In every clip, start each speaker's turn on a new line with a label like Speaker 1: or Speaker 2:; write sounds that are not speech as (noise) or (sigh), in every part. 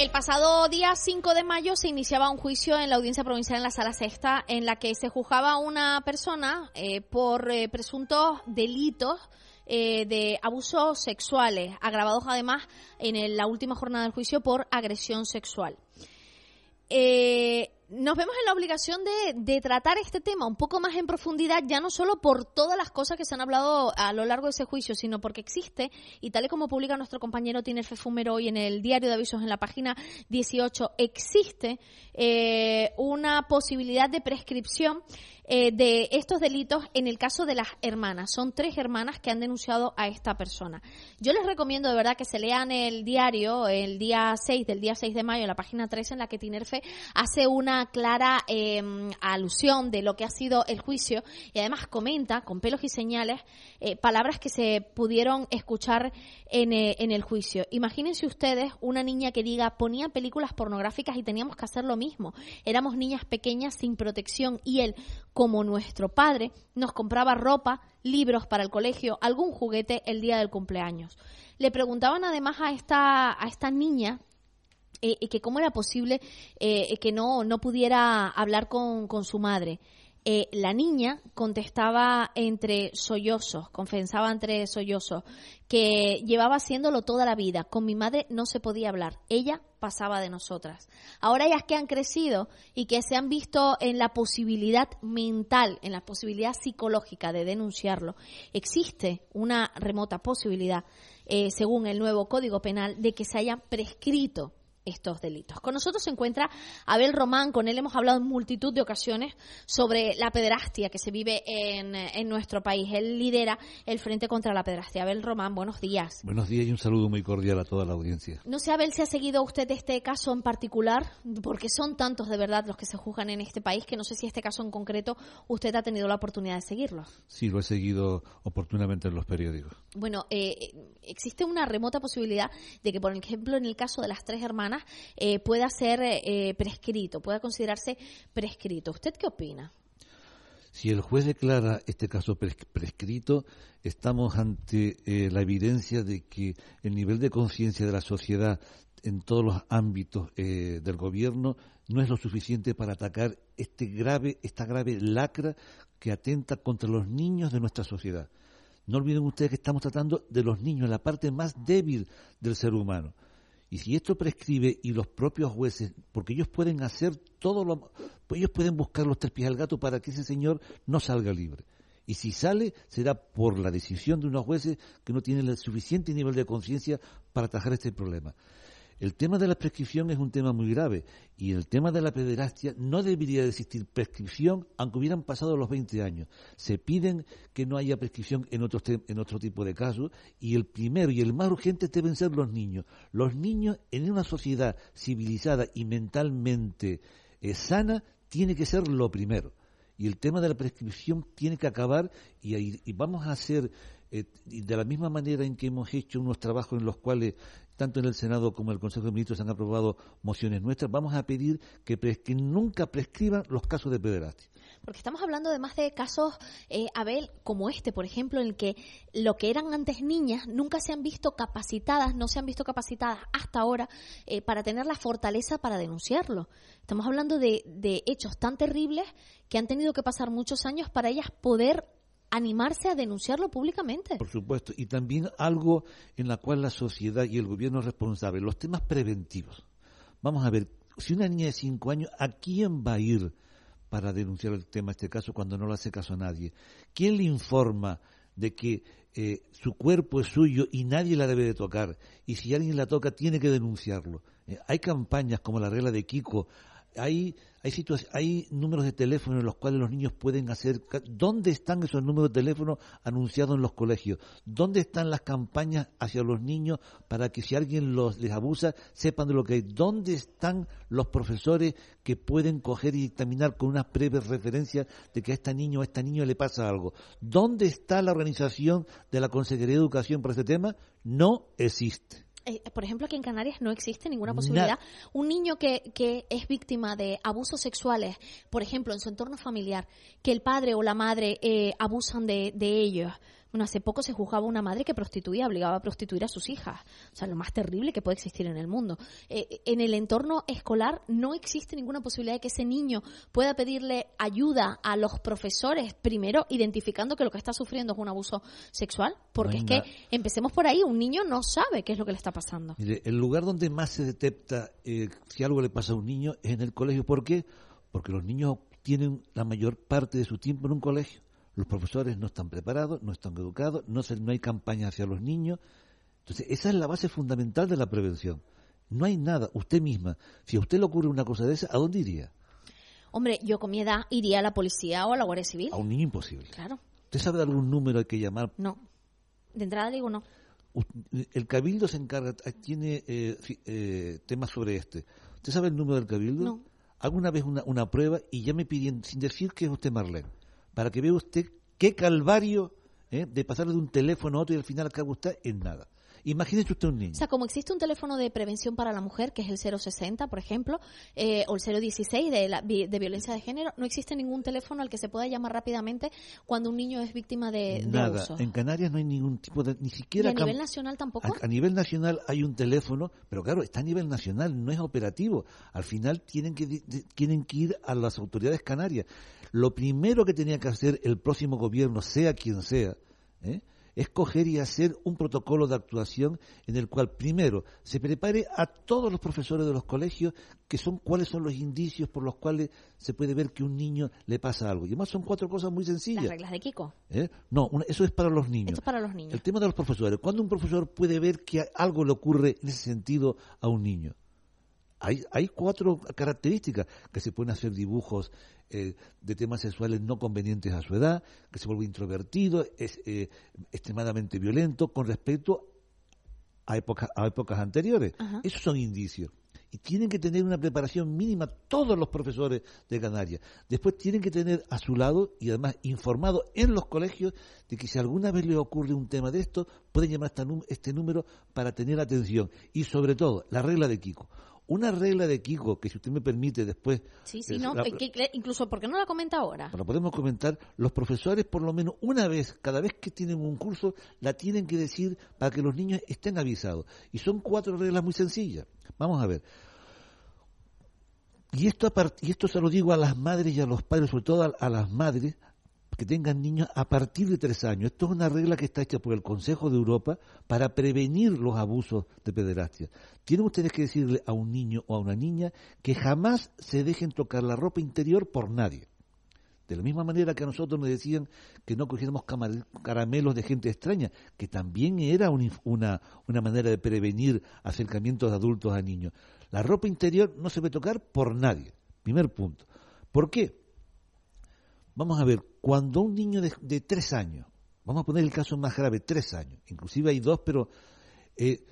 Speaker 1: El pasado día 5 de mayo se iniciaba un juicio en la audiencia provincial en la Sala Sexta en la que se juzgaba a una persona eh, por eh, presuntos delitos eh, de abusos sexuales, agravados además en la última jornada del juicio por agresión sexual. Nos vemos en la obligación de, de tratar este tema un poco más en profundidad, ya no solo por todas las cosas que se han hablado a lo largo de ese juicio, sino porque existe, y tal y como publica nuestro compañero Tiner Fefumero hoy en el diario de avisos en la página 18, existe eh, una posibilidad de prescripción eh, de estos delitos en el caso de las hermanas. Son tres hermanas que han denunciado a esta persona. Yo les recomiendo de verdad que se lean el diario el día 6 del día 6 de mayo, en la página 3, en la que Tinerfe hace una clara eh, alusión de lo que ha sido el juicio y además comenta con pelos y señales eh, palabras que se pudieron escuchar en, eh, en el juicio. Imagínense ustedes una niña que diga ponía películas pornográficas y teníamos que hacer lo mismo. Éramos niñas pequeñas sin protección y él, como nuestro padre, nos compraba ropa, libros para el colegio, algún juguete el día del cumpleaños. Le preguntaban además a esta, a esta niña eh, que cómo era posible eh, que no, no pudiera hablar con, con su madre. Eh, la niña contestaba entre sollozos, confesaba entre sollozos, que llevaba haciéndolo toda la vida. Con mi madre no se podía hablar. Ella pasaba de nosotras. Ahora ellas que han crecido y que se han visto en la posibilidad mental, en la posibilidad psicológica de denunciarlo, existe una remota posibilidad, eh, según el nuevo Código Penal, de que se hayan prescrito estos delitos. Con nosotros se encuentra Abel Román, con él hemos hablado en multitud de ocasiones sobre la pederastia que se vive en, en nuestro país. Él lidera el Frente contra la Pederastia. Abel Román, buenos días.
Speaker 2: Buenos días y un saludo muy cordial a toda la audiencia.
Speaker 1: No sé, Abel, si ha seguido usted este caso en particular, porque son tantos de verdad los que se juzgan en este país que no sé si este caso en concreto usted ha tenido la oportunidad de seguirlo.
Speaker 2: Sí, lo he seguido oportunamente en los periódicos.
Speaker 1: Bueno, eh, existe una remota posibilidad de que, por ejemplo, en el caso de las tres hermanas, eh, pueda ser eh, prescrito, pueda considerarse prescrito. ¿Usted qué opina?
Speaker 2: Si el juez declara este caso pres- prescrito, estamos ante eh, la evidencia de que el nivel de conciencia de la sociedad en todos los ámbitos eh, del gobierno no es lo suficiente para atacar este grave, esta grave lacra que atenta contra los niños de nuestra sociedad. No olviden ustedes que estamos tratando de los niños, la parte más débil del ser humano. Y si esto prescribe y los propios jueces, porque ellos pueden hacer todo lo, ellos pueden buscar los tres pies al gato para que ese señor no salga libre. Y si sale, será por la decisión de unos jueces que no tienen el suficiente nivel de conciencia para atajar este problema. El tema de la prescripción es un tema muy grave y el tema de la pederastia no debería de existir prescripción aunque hubieran pasado los 20 años. Se piden que no haya prescripción en, otros te- en otro tipo de casos y el primero y el más urgente deben ser los niños. Los niños en una sociedad civilizada y mentalmente eh, sana tiene que ser lo primero. Y el tema de la prescripción tiene que acabar y, vamos a hacer eh, de la misma manera en que hemos hecho unos trabajos en los cuales tanto en el Senado como en el Consejo de Ministros han aprobado mociones nuestras, vamos a pedir que, nunca prescriban los casos de pederastia.
Speaker 1: Porque estamos hablando además de casos, eh, Abel, como este, por ejemplo, en el que lo que eran antes niñas nunca se han visto capacitadas, no se han visto capacitadas hasta ahora eh, para tener la fortaleza para denunciarlo. Estamos hablando de, de hechos tan terribles que han tenido que pasar muchos años para ellas poder animarse a denunciarlo públicamente.
Speaker 2: Por supuesto, y también algo en la cual la sociedad y el gobierno es responsable, los temas preventivos. Vamos a ver, si una niña de 5 años, ¿a quién va a ir para denunciar el tema, este caso, cuando no le hace caso a nadie? ¿Quién le informa de que eh, su cuerpo es suyo y nadie la debe de tocar? Y si alguien la toca, tiene que denunciarlo. Eh, hay campañas como la regla de Kiko, hay hay, hay números de teléfono en los cuales los niños pueden hacer. ¿Dónde están esos números de teléfono anunciados en los colegios? ¿Dónde están las campañas hacia los niños para que si alguien los les abusa sepan de lo que hay? ¿Dónde están los profesores que pueden coger y dictaminar con una breve referencia de que a este niño o a este niño le pasa algo? ¿Dónde está la organización de la Consejería de Educación para este tema? No existe.
Speaker 1: Eh, por ejemplo, aquí en Canarias no existe ninguna posibilidad. Un niño que, que es víctima de abusos sexuales, por ejemplo, en su entorno familiar, que el padre o la madre eh, abusan de, de ellos, bueno, hace poco se juzgaba una madre que prostituía, obligaba a prostituir a sus hijas. O sea, lo más terrible que puede existir en el mundo. Eh, en el entorno escolar no existe ninguna posibilidad de que ese niño pueda pedirle ayuda a los profesores, primero identificando que lo que está sufriendo es un abuso sexual, porque es que empecemos por ahí, un niño no sabe qué es lo que le está pasando.
Speaker 2: Mire, el lugar donde más se detecta eh, si algo le pasa a un niño es en el colegio. ¿Por qué? Porque los niños tienen la mayor parte de su tiempo en un colegio los profesores no están preparados, no están educados, no, no hay campaña hacia los niños. Entonces, esa es la base fundamental de la prevención. No hay nada, usted misma, si a usted le ocurre una cosa de esa, ¿a dónde iría?
Speaker 1: Hombre, yo con mi edad iría a la policía o a la Guardia Civil.
Speaker 2: A un niño imposible.
Speaker 1: Claro.
Speaker 2: ¿Usted sabe de algún número hay que llamar?
Speaker 1: No. De entrada digo no.
Speaker 2: El Cabildo se encarga, tiene eh, eh, temas sobre este. ¿Usted sabe el número del Cabildo?
Speaker 1: No.
Speaker 2: Hago una vez una, una prueba y ya me piden, sin decir que es usted Marlene, para que vea usted qué calvario ¿eh? de pasarle de un teléfono a otro y al final acaba usted en nada. Imagínese usted un niño.
Speaker 1: O sea, como existe un teléfono de prevención para la mujer, que es el 060, por ejemplo, eh, o el 016 de, la, de violencia de género, no existe ningún teléfono al que se pueda llamar rápidamente cuando un niño es víctima de,
Speaker 2: Nada. En Canarias no hay ningún tipo de, ni siquiera.
Speaker 1: ¿Y a nivel nacional tampoco?
Speaker 2: A, nivel nacional hay un teléfono, pero claro, está a nivel nacional, no es operativo. Al final tienen que, tienen que ir a las autoridades canarias. Lo primero que tenía que hacer el próximo gobierno, sea quien sea, ¿eh? Es coger y hacer un protocolo de actuación en el cual primero se prepare a todos los profesores de los colegios que son cuáles son los indicios por los cuales se puede ver que un niño le pasa algo. Y además son cuatro cosas muy sencillas.
Speaker 1: Las reglas de Kiko.
Speaker 2: ¿Eh? No, eso es para los niños.
Speaker 1: Esto es para los niños.
Speaker 2: El tema de los profesores. ¿Cuándo un profesor puede ver que algo le ocurre en ese sentido a un niño? Hay, hay cuatro características que se pueden hacer dibujos eh, de temas sexuales no convenientes a su edad, que se vuelve introvertido, es eh, extremadamente violento con respecto a épocas, a épocas anteriores. Esos son indicios. Y tienen que tener una preparación mínima todos los profesores de Canarias. Después tienen que tener a su lado y además informado en los colegios de que si alguna vez le ocurre un tema de esto, pueden llamar este número para tener atención. Y sobre todo, la regla de Kiko una regla de Kiko, que si usted me permite después...
Speaker 1: Sí, sí, no, incluso, ¿por qué no la comenta ahora?
Speaker 2: Bueno, podemos comentar, los profesores por lo menos una vez, cada vez que tienen un curso, la tienen que decir para que los niños estén avisados. Y son cuatro reglas muy sencillas. Vamos a ver. Y esto, y esto se lo digo a las madres y a los padres, sobre todo a las madres, que tengan niños a partir de tres años. Esto es una regla que está hecha por el Consejo de Europa para prevenir los abusos de pederastia. Tienen ustedes que decirle a un niño o a una niña que jamás se dejen tocar la ropa interior por nadie. De la misma manera que a nosotros nos decían que no cogiéramos caramelos de gente extraña, que también era una, una manera de prevenir acercamientos de adultos a niños. La ropa interior no se puede tocar por nadie. Primer punto. ¿Por qué? Vamos a ver, cuando un niño de, tres años, vamos a poner el caso más grave, tres años, inclusive hay dos, pero eh,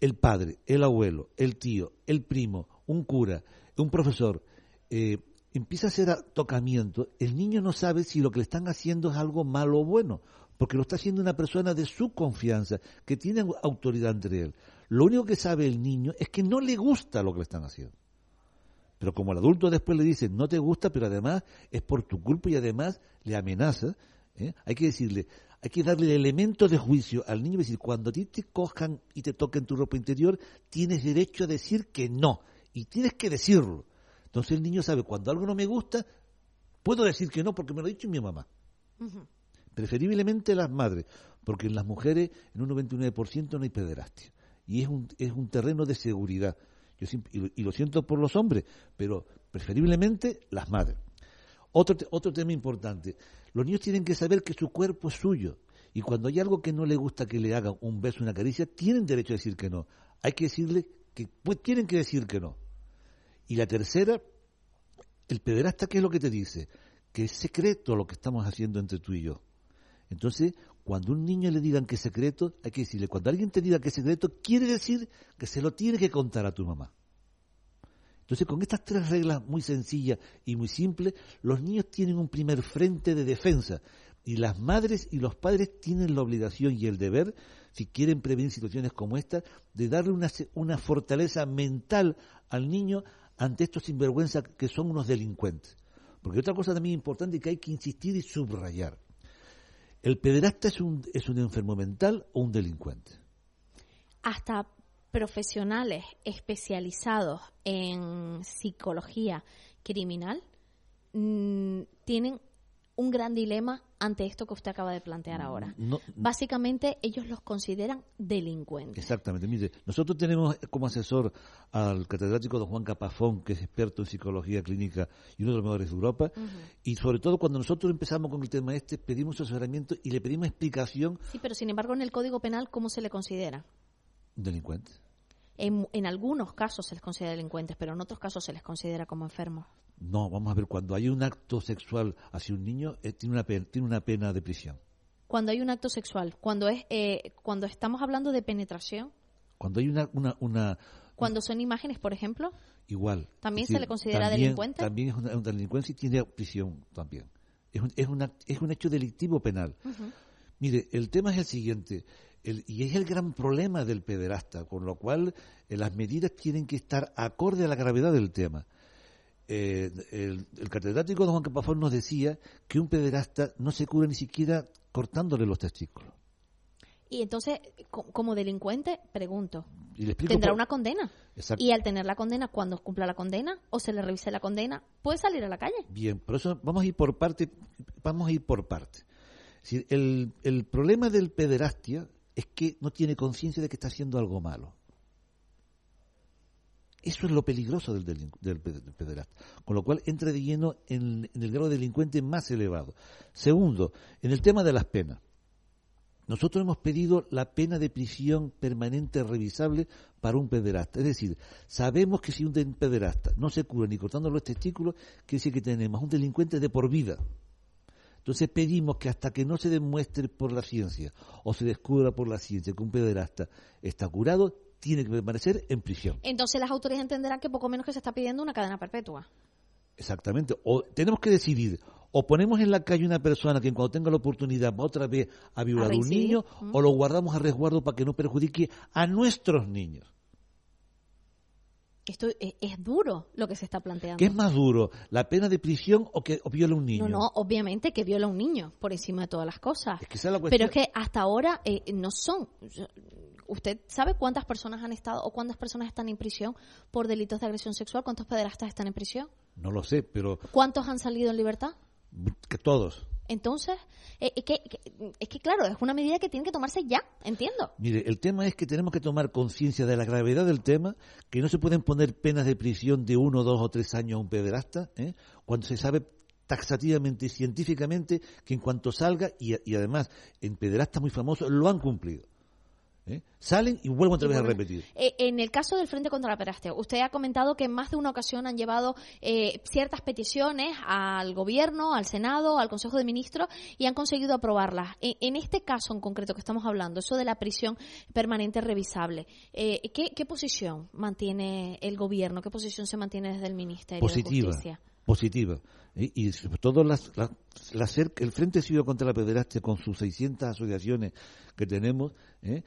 Speaker 2: el padre, el abuelo, el tío, el primo, un cura, un profesor, eh, empieza a hacer tocamiento, el niño no sabe si lo que le están haciendo es algo malo o bueno, porque lo está haciendo una persona de su confianza, que tiene autoridad entre él. Lo único que sabe el niño es que no le gusta lo que le están haciendo. Pero como el adulto después le dice, no te gusta, pero además es por tu culpa y además le amenaza, ¿eh? hay que decirle, hay que darle el elemento de juicio al niño y decir, cuando a ti te cojan y te toquen tu ropa interior, tienes derecho a decir que no. Y tienes que decirlo. Entonces el niño sabe, cuando algo no me gusta, puedo decir que no porque me lo ha dicho mi mamá. Preferiblemente las madres, porque en las mujeres en un 99% no hay pederastia. Y es un, es un terreno de seguridad y, lo siento por los hombres, pero preferiblemente las madres. Otro, otro tema importante, los niños tienen que saber que su cuerpo es suyo y cuando hay algo que no le gusta que le hagan, un beso, una caricia, tienen derecho a decir que no. Hay que decirle que pues, tienen que decir que no. Y la tercera, el pederasta, ¿qué es lo que te dice? Que es secreto lo que estamos haciendo entre tú y yo. Entonces, cuando un niño le digan que es secreto, hay que decirle, cuando alguien te diga que es secreto, quiere decir que se lo tiene que contar a tu mamá. Entonces, con estas tres reglas muy sencillas y muy simples, los niños tienen un primer frente de defensa y las madres y los padres tienen la obligación y el deber, si quieren prevenir situaciones como esta, de darle una, una fortaleza mental al niño ante estos sinvergüenzas que son unos delincuentes. Porque otra cosa también importante que hay que insistir y subrayar. ¿El pederasta es un, es un enfermo mental o un delincuente?
Speaker 1: Hasta profesionales especializados en psicología criminal mm, tienen un gran dilema ante esto que usted acaba de plantear mm, ahora. Básicamente ellos los consideran delincuentes.
Speaker 2: Exactamente. Mire, nosotros tenemos como asesor al catedrático don Juan Capafón, que es experto en psicología clínica y uno de los mejores de Europa. Y sobre todo cuando nosotros empezamos con el tema este, pedimos asesoramiento y le pedimos explicación.
Speaker 1: Sí, pero sin embargo en el Código Penal, ¿cómo se le considera?
Speaker 2: Delincuente.
Speaker 1: En, en algunos casos se les considera delincuentes, pero en otros casos se les considera como enfermos.
Speaker 2: No, vamos a ver, cuando hay un acto sexual hacia un niño, eh, tiene, una pena, tiene una pena de prisión.
Speaker 1: Cuando hay un acto sexual, cuando es eh, cuando estamos hablando de penetración.
Speaker 2: Cuando hay una, una,
Speaker 1: cuando son imágenes, por ejemplo.
Speaker 2: Igual.
Speaker 1: También se le considera delincuente.
Speaker 2: También es una, delincuencia y tiene prisión también. Es un, es, una, es un hecho delictivo penal. Mire, el tema es el siguiente. y es el gran problema del pederasta, con lo cual eh, las medidas tienen que estar acorde a la gravedad del tema. Eh, el, catedrático don Juan Capafón nos decía que un pederasta no se cura ni siquiera cortándole los testículos.
Speaker 1: Y entonces, como delincuente, pregunto, ¿tendrá una condena? Y al tener la condena, cuando cumpla la condena o se le revise la condena, puede salir a la calle.
Speaker 2: Bien, por eso vamos a ir por parte, vamos a ir por parte. El, problema del pederastia es que no tiene conciencia de que está haciendo algo malo. Eso es lo peligroso del, del, pederasta. Con lo cual entra de lleno en, el grado de delincuente más elevado. Segundo, en el tema de las penas. Nosotros hemos pedido la pena de prisión permanente revisable para un pederasta. Es decir, sabemos que si un pederasta no se cura ni cortando los testículos, quiere decir que tenemos un delincuente de por vida. Entonces pedimos que hasta que no se demuestre por la ciencia o se descubra por la ciencia que un pederasta está curado, tiene que permanecer en prisión.
Speaker 1: Entonces las autoridades entenderán que poco menos que se está pidiendo una cadena perpetua.
Speaker 2: Exactamente. O tenemos que decidir, o ponemos en la calle una persona que cuando tenga la oportunidad va otra vez a violar a un niño, o lo guardamos a resguardo para que no perjudique a nuestros niños.
Speaker 1: Esto es, duro lo que se está planteando.
Speaker 2: ¿Qué es más duro, la pena de prisión o que viola un niño?
Speaker 1: No, no, obviamente que viola un niño por encima de todas las cosas. Pero es que hasta ahora eh, no son. ¿Usted sabe cuántas personas han estado o cuántas personas están en prisión por delitos de agresión sexual? ¿Cuántos pederastas están en prisión?
Speaker 2: No lo sé, pero...
Speaker 1: ¿Cuántos han salido en libertad?
Speaker 2: Que todos.
Speaker 1: Entonces, eh, es, que, es que, claro, es una medida que tiene que tomarse ya, entiendo.
Speaker 2: Mire, el tema es que tenemos que tomar conciencia de la gravedad del tema, que no se pueden poner penas de prisión de uno, dos o tres años a un pederasta, ¿eh? cuando se sabe taxativamente y científicamente que en cuanto salga, y, y además en pederastas muy famosos, lo han cumplido. ¿Eh? Salen y vuelven otra vez a repetir.
Speaker 1: Eh, en el caso del Frente contra la Pederastia, usted ha comentado que en más de una ocasión han llevado eh, ciertas peticiones al Gobierno, al Senado, al Consejo de Ministros y han conseguido aprobarlas. En, este caso en concreto que estamos hablando, eso de la prisión permanente revisable, ¿qué, posición mantiene el Gobierno? ¿Qué posición se mantiene desde el Ministerio
Speaker 2: de
Speaker 1: Justicia?
Speaker 2: Positiva. Y, sobre todo las, el Frente Civil contra la Pederastia, con sus 600 asociaciones que tenemos, ¿eh?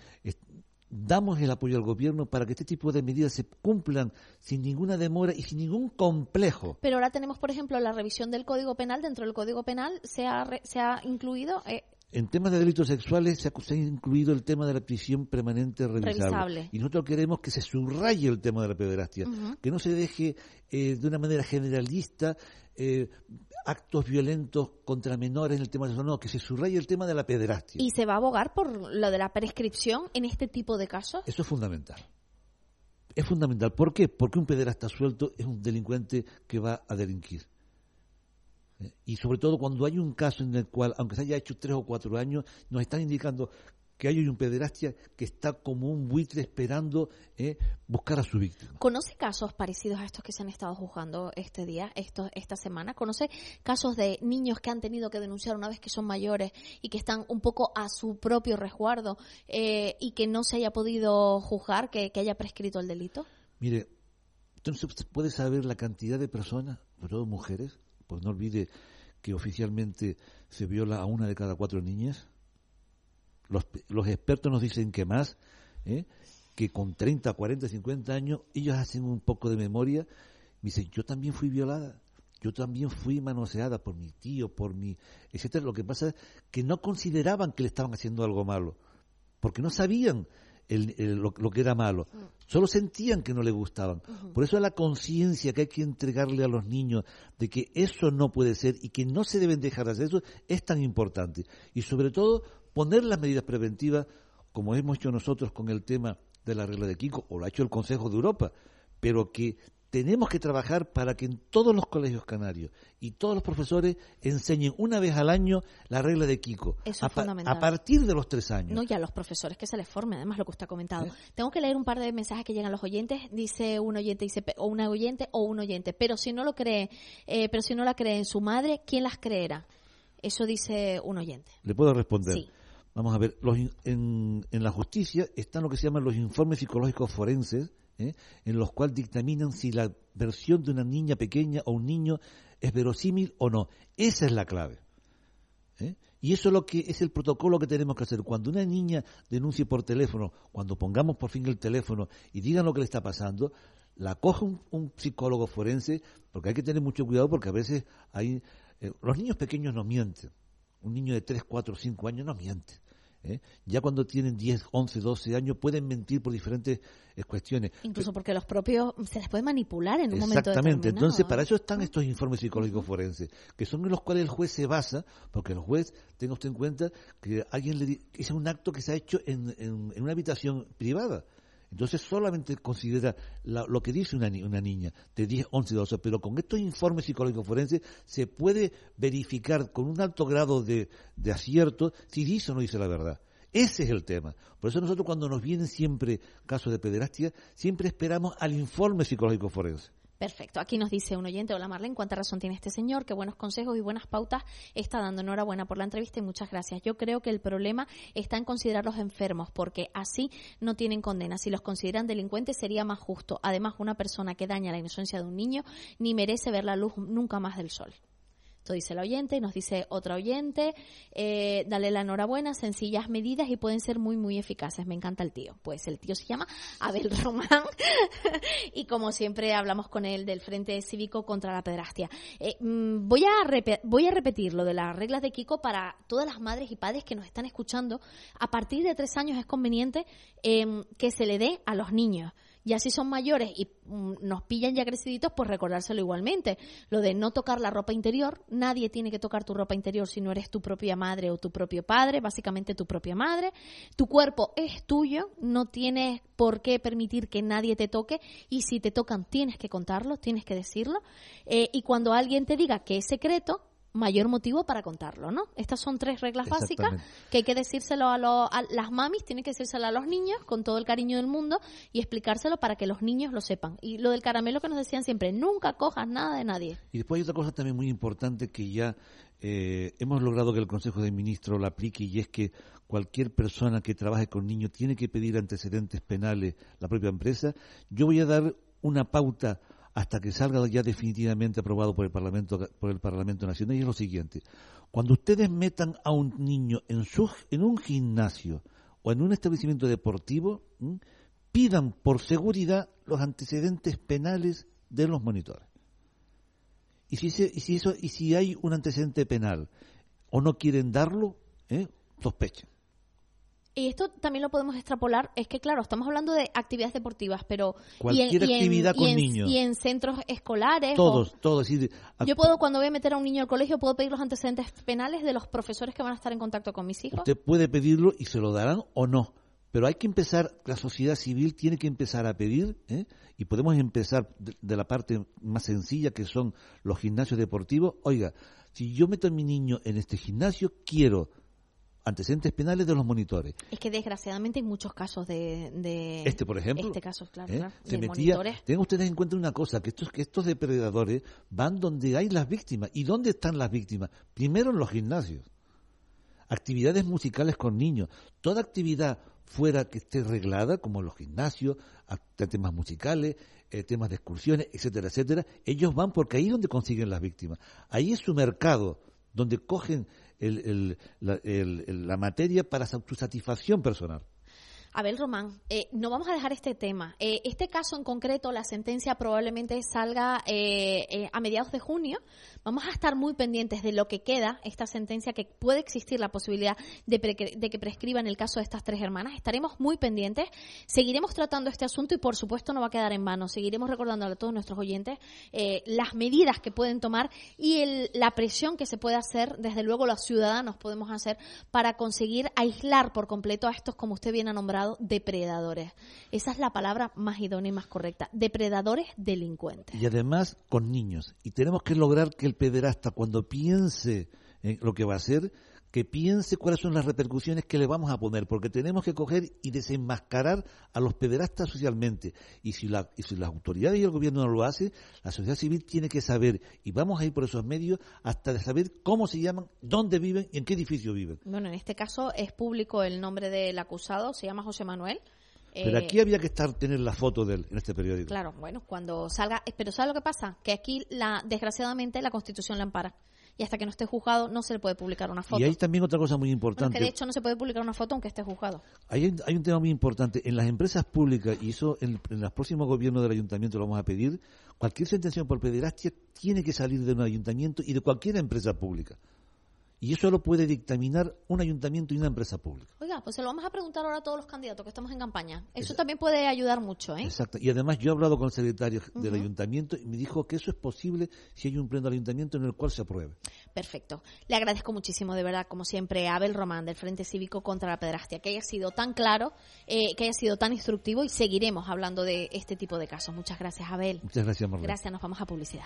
Speaker 2: damos el apoyo al gobierno para que este tipo de medidas se cumplan sin ninguna demora y sin ningún complejo.
Speaker 1: Pero ahora tenemos, por ejemplo, la revisión del Código Penal. Dentro del Código Penal se ha, se ha incluido eh,
Speaker 2: en temas de delitos sexuales se ha, incluido el tema de la prisión permanente revisable. Y nosotros queremos que se subraye el tema de la pederastia, que no se deje eh, de una manera generalista eh, actos violentos contra menores en el tema de no, que se subraye el tema de la pederastia.
Speaker 1: ¿Y se va a abogar por lo de la prescripción en este tipo de casos?
Speaker 2: Eso es fundamental. Es fundamental. ¿Por qué? Porque un pederasta suelto es un delincuente que va a delinquir. Y sobre todo cuando hay un caso en el cual, aunque se haya hecho tres o cuatro años, nos están indicando que hay un pederastia que está como un buitre esperando eh, buscar a su víctima.
Speaker 1: ¿Conoce casos parecidos a estos que se han estado juzgando este día, esto, esta semana? ¿Conoce casos de niños que han tenido que denunciar una vez que son mayores y que están un poco a su propio resguardo eh, y que no se haya podido juzgar, que, haya prescrito el delito?
Speaker 2: Mire, entonces puede saber la cantidad de personas, sobre todo mujeres, pues no olvide que oficialmente se viola a una de cada cuatro niñas los, los expertos nos dicen que más, ¿eh? que con 30, 40, 50 años ellos hacen un poco de memoria. Dicen, yo también fui violada, yo también fui manoseada por mi tío, por mi, etcétera. Lo que pasa es que no consideraban que le estaban haciendo algo malo, porque no sabían lo, que era malo. Solo sentían que no le gustaban. Por eso la conciencia que hay que entregarle a los niños de que eso no puede ser y que no se deben dejar de hacer eso es tan importante. Y sobre todo poner las medidas preventivas, como hemos hecho nosotros con el tema de la regla de Kiko, o lo ha hecho el Consejo de Europa, pero que tenemos que trabajar para que en todos los colegios canarios y todos los profesores enseñen una vez al año la regla de Kiko.
Speaker 1: Eso
Speaker 2: a,
Speaker 1: es fundamental.
Speaker 2: A partir de los tres años.
Speaker 1: No, ya los profesores que se les formen, además lo que usted ha comentado. ¿Eh? Tengo que leer un par de mensajes que llegan a los oyentes. Dice un oyente, dice, o una oyente o un oyente. Pero si no lo cree, eh, pero si no la cree en su madre, ¿quién las creerá? Eso dice un oyente.
Speaker 2: ¿Le puedo responder?
Speaker 1: Sí.
Speaker 2: Vamos a ver, en, la justicia están lo que se llaman los informes psicológicos forenses, ¿eh? en los cuales dictaminan si la versión de una niña pequeña o un niño es verosímil o no. Esa es la clave. ¿eh? Y eso es lo que es el protocolo que tenemos que hacer. Cuando una niña denuncie por teléfono, cuando pongamos por fin el teléfono y digan lo que le está pasando, la coge un, psicólogo forense, porque hay que tener mucho cuidado porque a veces hay... Eh, los niños pequeños no mienten. Un niño de 3, 4, 5 años no miente. ¿Eh? Ya cuando tienen 10, 11, 12 años pueden mentir por diferentes eh, cuestiones.
Speaker 1: Incluso porque los propios se les puede manipular en un momento
Speaker 2: Exactamente. Entonces, para eso están estos informes psicológicos forenses, que son en los cuales el juez se basa, porque el juez, tenga usted en cuenta que alguien le es un acto que se ha hecho en, en una habitación privada. Entonces solamente considera lo que dice una, niña de 10, 11, 12, pero con estos informes psicológicos forenses se puede verificar con un alto grado de, de acierto si dice o no dice la verdad. Ese es el tema. Por eso nosotros cuando nos vienen siempre casos de pederastia, siempre esperamos al informe psicológico forense.
Speaker 1: Perfecto. Aquí nos dice un oyente, hola Marlene, cuánta razón tiene este señor, qué buenos consejos y buenas pautas está dando. Enhorabuena por la entrevista y muchas gracias. Yo creo que el problema está en considerar los enfermos, porque así no tienen condena. Si los consideran delincuentes sería más justo. Además, una persona que daña la inocencia de un niño ni merece ver la luz nunca más del sol. Esto dice la oyente nos dice otra oyente, eh, dale la enhorabuena, sencillas medidas y pueden ser muy, muy eficaces. Me encanta el tío. Pues el tío se llama Abel (laughs) Román y como siempre hablamos con él del Frente Cívico contra la Pedrastia. Eh, mm, voy, a voy a repetir lo de las reglas de Kiko para todas las madres y padres que nos están escuchando. A partir de tres años es conveniente em, que se le dé a los niños. Ya si son mayores y mm, nos pillan ya creciditos, pues recordárselo igualmente. Lo de no tocar la ropa interior, nadie tiene que tocar tu ropa interior si no eres tu propia madre o tu propio padre, básicamente tu propia madre. Tu cuerpo es tuyo, no tienes por qué permitir que nadie te toque y si te tocan tienes que contarlo, tienes que decirlo. Eh, y cuando alguien te diga que es secreto, mayor motivo para contarlo, ¿no? Estas son tres reglas básicas que hay que decírselo a, las mamis, tienen que decírselo a los niños con todo el cariño del mundo y explicárselo para que los niños lo sepan. Y lo del caramelo que nos decían siempre, nunca cojas nada de nadie.
Speaker 2: Y después hay otra cosa también muy importante que ya eh, hemos logrado que el Consejo de Ministros lo aplique y es que cualquier persona que trabaje con niños tiene que pedir antecedentes penales la propia empresa. Yo voy a dar una pauta hasta que salga ya definitivamente aprobado por el Parlamento, por el Parlamento Nacional, y es lo siguiente. Cuando ustedes metan a un niño en, su, en un gimnasio o en un establecimiento deportivo, pidan por seguridad los antecedentes penales de los monitores. Y si, eso, y si hay un antecedente penal o no quieren darlo, ¿eh? sospechen.
Speaker 1: Y esto también lo podemos extrapolar, es que claro, estamos hablando de actividades deportivas, pero
Speaker 2: cualquier actividad con niños
Speaker 1: y en centros escolares.
Speaker 2: Todos, todos.
Speaker 1: yo puedo cuando voy a meter a un niño al colegio puedo pedir los antecedentes penales de los profesores que van a estar en contacto con mis hijos.
Speaker 2: Usted puede pedirlo y se lo darán o no, pero hay que empezar, la sociedad civil tiene que empezar a pedir ¿eh? y podemos empezar de la parte más sencilla que son los gimnasios deportivos. Oiga, si yo meto a mi niño en este gimnasio, quiero antecedentes penales de los monitores.
Speaker 1: Es que desgraciadamente hay muchos casos de, de
Speaker 2: este, por ejemplo,
Speaker 1: este caso, claro,
Speaker 2: ¿eh?
Speaker 1: claro,
Speaker 2: se
Speaker 1: de
Speaker 2: metía.
Speaker 1: monitores.
Speaker 2: Tengan ustedes en cuenta una cosa, que estos que estos depredadores van donde hay las víctimas. ¿Y dónde están las víctimas? Primero en los gimnasios. Actividades musicales con niños. Toda actividad fuera que esté reglada, como los gimnasios, temas musicales, eh, temas de excursiones, etcétera, etcétera, ellos van porque ahí es donde consiguen las víctimas. Ahí es su mercado, donde cogen el- la, la materia para su satisfacción personal.
Speaker 1: Abel Román, eh, no vamos a dejar este tema. Eh, este caso en concreto, la sentencia probablemente salga eh, a mediados de junio. Vamos a estar muy pendientes de lo que queda, esta sentencia, que puede existir la posibilidad de, que prescriba en el caso de estas tres hermanas. Estaremos muy pendientes. Seguiremos tratando este asunto y, por supuesto, no va a quedar en vano. Seguiremos recordándole a todos nuestros oyentes las medidas que pueden tomar y la presión que se puede hacer, desde luego los ciudadanos podemos hacer para conseguir aislar por completo a estos, como usted bien ha nombrado, depredadores. Esa es la palabra más idónea y más correcta. Depredadores delincuentes.
Speaker 2: y además con niños. Y tenemos que lograr que el pederasta, cuando piense en lo que va a hacer, que piense cuáles son las repercusiones que le vamos a poner, porque tenemos que coger y desenmascarar a los pederastas socialmente. Y si, la, y si las autoridades y el gobierno no lo hace, la sociedad civil tiene que saber, y vamos a ir por esos medios hasta de saber cómo se llaman, dónde viven y en qué edificio viven.
Speaker 1: Bueno, en este caso es público el nombre del acusado, se llama José Manuel.
Speaker 2: Pero
Speaker 1: Eh,
Speaker 2: aquí había que estar tener la foto de él en este periódico.
Speaker 1: Claro, bueno, cuando salga, pero ¿sabe lo que pasa? Que aquí, la, desgraciadamente, la Constitución la ampara. Y hasta que no esté juzgado, no se le puede publicar una foto.
Speaker 2: Y hay también otra cosa muy
Speaker 1: Bueno,
Speaker 2: importante.
Speaker 1: que de hecho no se puede publicar una foto aunque esté juzgado.
Speaker 2: Hay, hay un tema muy importante. En las empresas públicas, y eso en, en los próximos gobiernos del ayuntamiento lo vamos a pedir, cualquier sentencia por pederastia tiene que salir de un ayuntamiento y de cualquier empresa pública. Y eso lo puede dictaminar un ayuntamiento y una empresa pública.
Speaker 1: Oiga, pues se lo vamos a preguntar ahora a todos los candidatos que estamos en campaña. Eso también puede ayudar mucho, ¿eh?
Speaker 2: Exacto. Y además yo he hablado con el secretario del ayuntamiento y me dijo que eso es posible si hay un pleno del ayuntamiento en el cual se apruebe.
Speaker 1: Perfecto. Le agradezco muchísimo, de verdad, como siempre, a Abel Román del Frente Cívico contra la Pedrastia, que haya sido tan claro, eh, que haya sido tan instructivo y seguiremos hablando de este tipo de casos. Muchas gracias, Abel.
Speaker 2: Muchas gracias, Marlene.
Speaker 1: Gracias, nos vamos a publicidad.